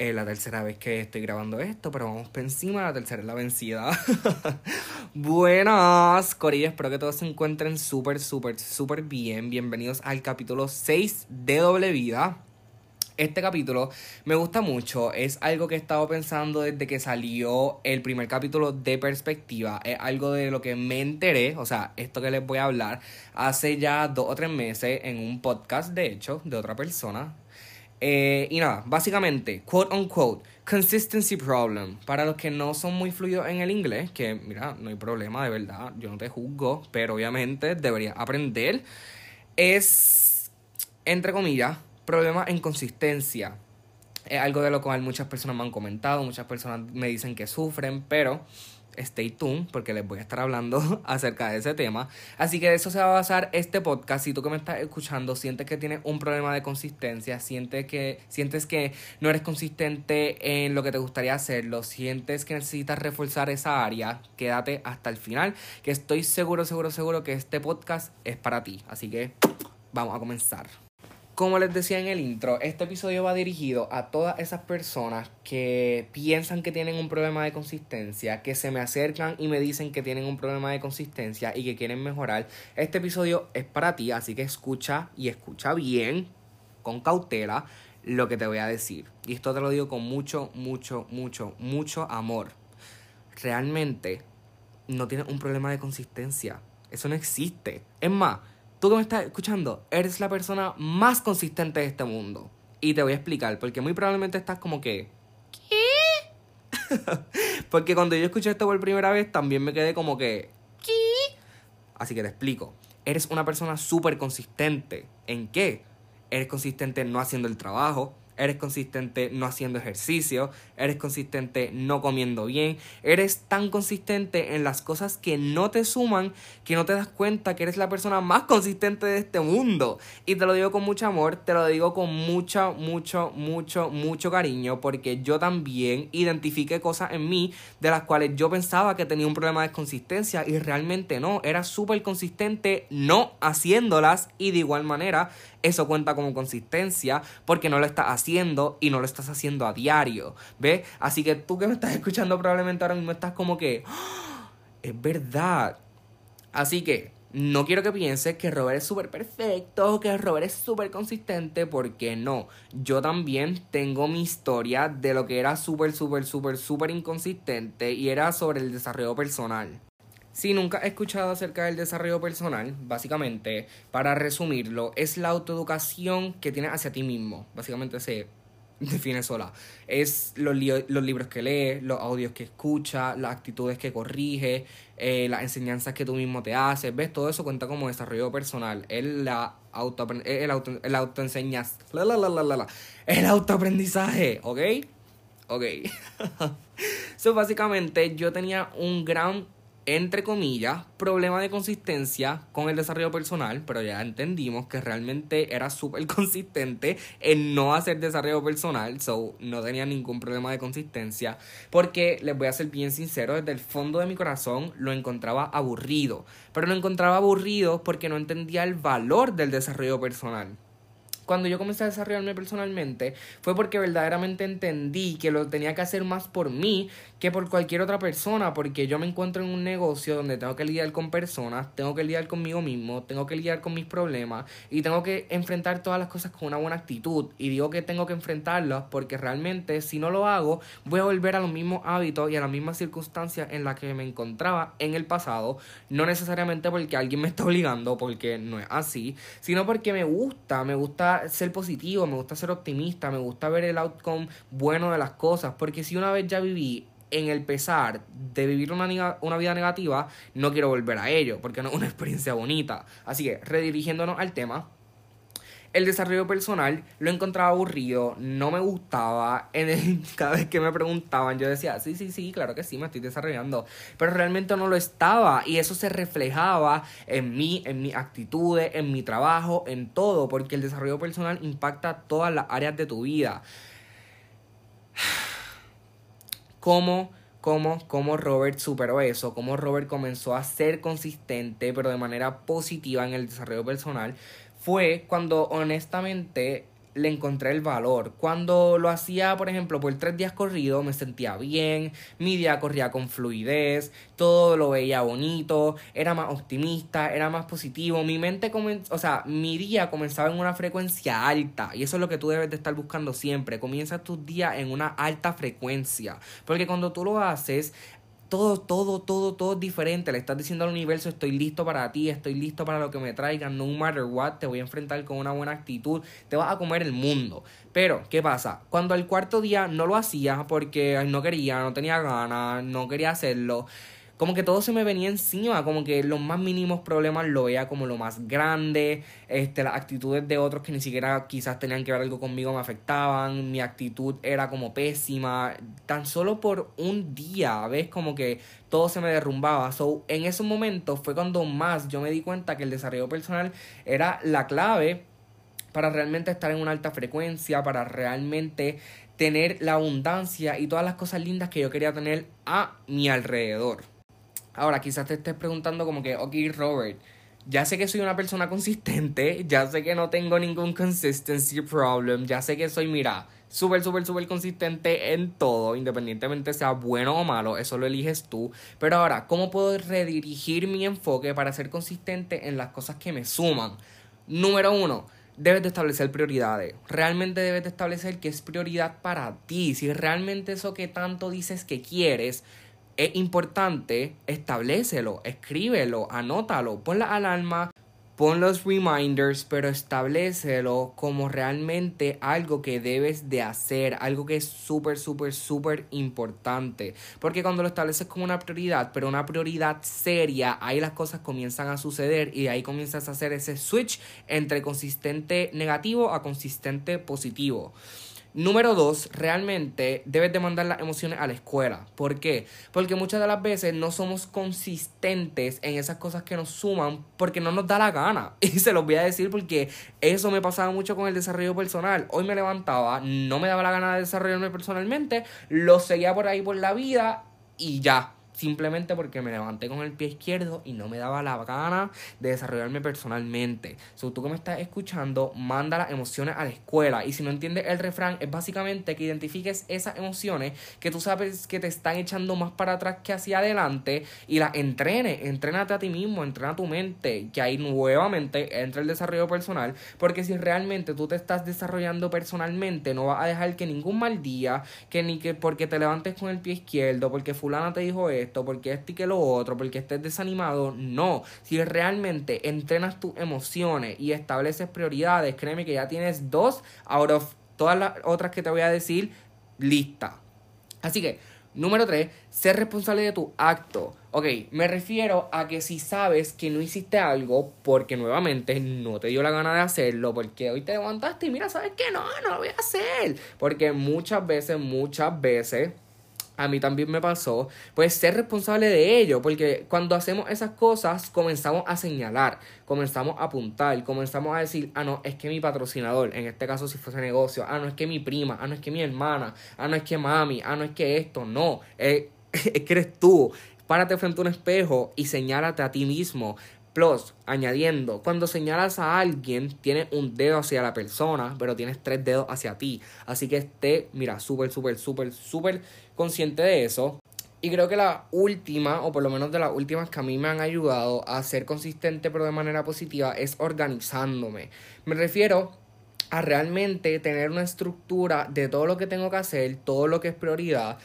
Es la tercera vez que estoy grabando esto, pero vamos por encima, la tercera es la vencida. Buenas, Corillo, espero que todos se encuentren súper, súper, súper bien. Bienvenidos al capítulo 6 de Doble Vida. Este capítulo me gusta mucho, es algo que he estado pensando desde que salió el primer capítulo de Perspectiva, es algo de lo que me enteré, o sea, esto que les voy a hablar, hace ya dos o tres meses en un podcast, de hecho, de otra persona, eh, y nada, básicamente, quote unquote, consistency problem. Para los que no son muy fluidos en el inglés, que mira, no hay problema, de verdad, yo no te juzgo, pero obviamente deberías aprender. Es, entre comillas, problema en consistencia. Es algo de lo cual muchas personas me han comentado, muchas personas me dicen que sufren, pero stay tuned porque les voy a estar hablando acerca de ese tema. Así que de eso se va a basar este podcast. Si tú que me estás escuchando sientes que tienes un problema de consistencia, sientes que, sientes que no eres consistente en lo que te gustaría hacerlo, sientes que necesitas reforzar esa área, quédate hasta el final, que estoy seguro, seguro, seguro que este podcast es para ti. Así que vamos a comenzar. Como les decía en el intro, este episodio va dirigido a todas esas personas que piensan que tienen un problema de consistencia, que se me acercan y me dicen que tienen un problema de consistencia y que quieren mejorar. Este episodio es para ti, así que escucha y escucha bien, con cautela, lo que te voy a decir. Y esto te lo digo con mucho, mucho, mucho, mucho amor. Realmente no tienes un problema de consistencia. Eso no existe. Es más, tú que me estás escuchando, eres la persona más consistente de este mundo. Y te voy a explicar, porque muy probablemente estás como que... ¿Qué? porque cuando yo escuché esto por primera vez, también me quedé como que... ¿Qué? Así que te explico. Eres una persona súper consistente. ¿En qué? Eres consistente no haciendo el trabajo, eres consistente no haciendo ejercicio, eres consistente no comiendo bien, eres tan consistente en las cosas que no te suman que no te das cuenta que eres la persona más consistente de este mundo. Y te lo digo con mucho amor, te lo digo con mucho, mucho, mucho, mucho cariño, porque yo también identifiqué cosas en mí de las cuales yo pensaba que tenía un problema de consistencia y realmente no, era súper consistente no haciéndolas y de igual manera eso cuenta como consistencia porque no lo estás haciendo y no lo estás haciendo a diario, ¿ves? Así que tú que me estás escuchando probablemente ahora mismo estás como que, ¡Ah! es verdad. Así que no quiero que pienses que Robert es súper perfecto, que Robert es súper consistente, porque no. Yo también tengo mi historia de lo que era súper, súper, súper, súper inconsistente y era sobre el desarrollo personal. Si nunca he escuchado acerca del desarrollo personal, básicamente, para resumirlo, es la autoeducación que tienes hacia ti mismo. Básicamente se define sola. Es los, los libros que lees, los audios que escuchas, las actitudes que corriges, eh, las enseñanzas que tú mismo te haces. ¿Ves? Todo eso cuenta como desarrollo personal. Es la auto, el, auto, el autoenseñas. La, la, la, la, la, El autoaprendizaje, ¿ok? Ok. so, básicamente, yo tenía un gran entre comillas, problema de consistencia con el desarrollo personal, pero ya entendimos que realmente era súper consistente en no hacer desarrollo personal, so no tenía ningún problema de consistencia, porque les voy a ser bien sincero, desde el fondo de mi corazón lo encontraba aburrido, pero lo encontraba aburrido porque no entendía el valor del desarrollo personal cuando yo comencé a desarrollarme personalmente fue porque verdaderamente entendí que lo tenía que hacer más por mí que por cualquier otra persona, porque yo me encuentro en un negocio donde tengo que lidiar con personas, tengo que lidiar conmigo mismo, tengo que lidiar con mis problemas y tengo que enfrentar todas las cosas con una buena actitud. Y digo que tengo que enfrentarlas porque realmente si no lo hago voy a volver a los mismos hábitos y a las mismas circunstancias en las que me encontraba en el pasado, no necesariamente porque alguien me está obligando, porque no es así, sino porque me gusta, me gusta ser positivo, me gusta ser optimista, me gusta ver el outcome bueno de las cosas, porque si una vez ya viví en el pesar de vivir una, una vida negativa, no quiero volver a ello, porque no es una experiencia bonita. Así que, redirigiéndonos al tema, el desarrollo personal lo encontraba aburrido, no me gustaba. En cada vez que me preguntaban, yo decía, sí, sí, sí, claro que sí, me estoy desarrollando. Pero realmente no lo estaba. Y eso se reflejaba en mí, en mis actitudes, en mi trabajo, en todo. Porque el desarrollo personal impacta todas las áreas de tu vida. ¿Cómo? cómo, cómo Robert superó eso, cómo Robert comenzó a ser consistente, pero de manera positiva en el desarrollo personal, fue cuando honestamente le encontré el valor. Cuando lo hacía, por ejemplo, por tres días corridos, me sentía bien, mi día corría con fluidez, todo lo veía bonito, era más optimista, era más positivo, mi mente, o sea, mi día comenzaba en una frecuencia alta y eso es lo que tú debes de estar buscando siempre, comienza tus días en una alta frecuencia, porque cuando tú lo haces, todo, todo, todo, todo es diferente. Le estás diciendo al universo, estoy listo para ti, estoy listo para lo que me traigan, no matter what, te voy a enfrentar con una buena actitud, te vas a comer el mundo. Pero, ¿qué pasa? Cuando el cuarto día no lo hacía porque no quería, no tenía ganas, no quería hacerlo, como que todo se me venía encima, como que los más mínimos problemas lo veía como lo más grande, este, las actitudes de otros que ni siquiera quizás tenían que ver algo conmigo me afectaban, mi actitud era como pésima, tan solo por un día, ¿ves? Como que todo se me derrumbaba. So, en esos momentos fue cuando más yo me di cuenta que el desarrollo personal era la clave para realmente estar en una alta frecuencia, para realmente tener la abundancia y todas las cosas lindas que yo quería tener a mi alrededor. Ahora, quizás te estés preguntando como que, ok, Robert, ya sé que soy una persona consistente, ya sé que no tengo ningún consistency problem, ya sé que soy, mira, súper, súper, súper consistente en todo, independientemente sea bueno o malo, eso lo eliges tú. Pero ahora, ¿cómo puedo redirigir mi enfoque para ser consistente en las cosas que me suman? Número uno, debes de establecer prioridades. Realmente debes de establecer qué es prioridad para ti. Si realmente eso que tanto dices que quieres es importante, establecelo, escríbelo, anótalo, pon la alarma, pon los reminders, pero establecelo como realmente algo que debes de hacer, algo que es súper, súper, súper importante. Porque cuando lo estableces como una prioridad, pero una prioridad seria, ahí las cosas comienzan a suceder y ahí comienzas a hacer ese switch entre consistente negativo a consistente positivo. Número dos, realmente debes de mandar las emociones a la escuela. ¿Por qué? Porque muchas de las veces no somos consistentes en esas cosas que nos suman porque no nos da la gana. Y se los voy a decir porque eso me pasaba mucho con el desarrollo personal. Hoy me levantaba, no me daba la gana de desarrollarme personalmente, lo seguía por ahí por la vida y ya simplemente porque me levanté con el pie izquierdo y no me daba la gana de desarrollarme personalmente. So, tú que me estás escuchando, manda las emociones a la escuela. Y si no entiendes el refrán, es básicamente que identifiques esas emociones que tú sabes que te están echando más para atrás que hacia adelante y las entrenes. Entrénate a ti mismo, entrena tu mente. Que ahí nuevamente entra el desarrollo personal. Porque si realmente tú te estás desarrollando personalmente, no vas a dejar que ningún mal día, que ni que porque te levantes con el pie izquierdo, porque fulana te dijo esto porque este y que lo otro, porque estés desanimado. No. Si realmente entrenas tus emociones y estableces prioridades, créeme que ya tienes dos out of todas las otras que te voy a decir lista. Así que, número tres, ser responsable de tu acto. Ok, me refiero a que si sabes que no hiciste algo porque nuevamente no te dio la gana de hacerlo, porque hoy te levantaste y mira, sabes que no, no lo voy a hacer. Porque muchas veces, muchas veces a mí también me pasó, pues ser responsable de ello, porque cuando hacemos esas cosas comenzamos a señalar, comenzamos a apuntar, comenzamos a decir, ah, no, es que mi patrocinador, en este caso si fuese negocio, ah, no, es que mi prima, ah, no, es que mi hermana, ah, no, es que mami, ah, no, es que esto, no, es, es que eres tú. Párate frente a un espejo y señálate a ti mismo. Plus, añadiendo, cuando señalas a alguien, tienes un dedo hacia la persona, pero tienes tres dedos hacia ti. Así que esté, mira, súper, súper, súper, súper consciente de eso. Y creo que la última, o por lo menos de las últimas que a mí me han ayudado a ser consistente pero de manera positiva, es organizándome. Me refiero a realmente tener una estructura de todo lo que tengo que hacer, todo lo que es prioridad,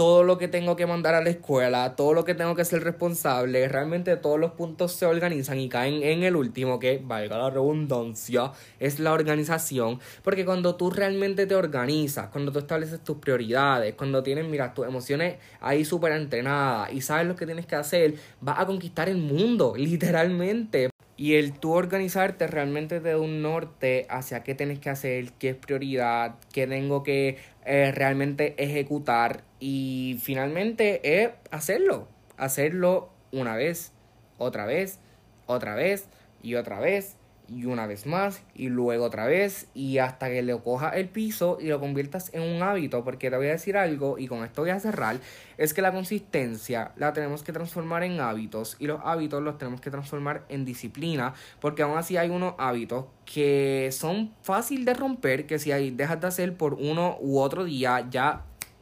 todo lo que tengo que mandar a la escuela, todo lo que tengo que ser responsable, realmente todos los puntos se organizan y caen en el último, que valga la redundancia, es la organización. Porque cuando tú realmente te organizas, cuando tú estableces tus prioridades, cuando tienes, mira, tus emociones ahí súper entrenadas y sabes lo que tienes que hacer, vas a conquistar el mundo, literalmente. Y el tú organizarte realmente te da un norte hacia qué tienes que hacer, qué es prioridad, qué tengo que eh, realmente ejecutar y finalmente es hacerlo, hacerlo una vez, otra vez, otra vez y otra vez y una vez más y luego otra vez y hasta que le coja el piso y lo conviertas en un hábito porque te voy a decir algo y con esto voy a cerrar es que la consistencia la tenemos que transformar en hábitos y los hábitos los tenemos que transformar en disciplina porque aún así hay unos hábitos que son fácil de romper que si hay dejas de hacer por uno u otro día ya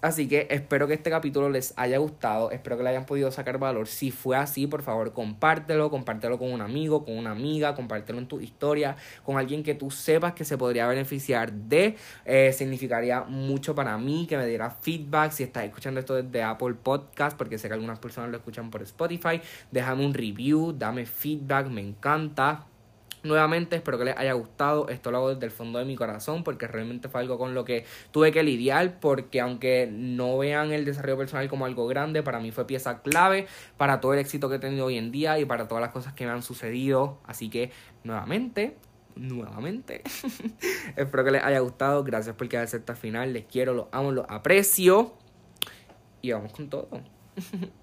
Así que espero que este capítulo les haya gustado, espero que le hayan podido sacar valor. Si fue así, por favor, compártelo, compártelo con un amigo, con una amiga, compártelo en tu historia, con alguien que tú sepas que se podría beneficiar de. Eh, significaría mucho para mí que me diera feedback. Si estás escuchando esto desde Apple Podcast, porque sé que algunas personas lo escuchan por Spotify, déjame un review, dame feedback, me encanta. Nuevamente espero que les haya gustado, esto lo hago desde el fondo de mi corazón porque realmente fue algo con lo que tuve que lidiar porque aunque no vean el desarrollo personal como algo grande, para mí fue pieza clave para todo el éxito que he tenido hoy en día y para todas las cosas que me han sucedido. Así que nuevamente, nuevamente, espero que les haya gustado, gracias por quedarse hasta el final, les quiero, los amo, los aprecio y vamos con todo.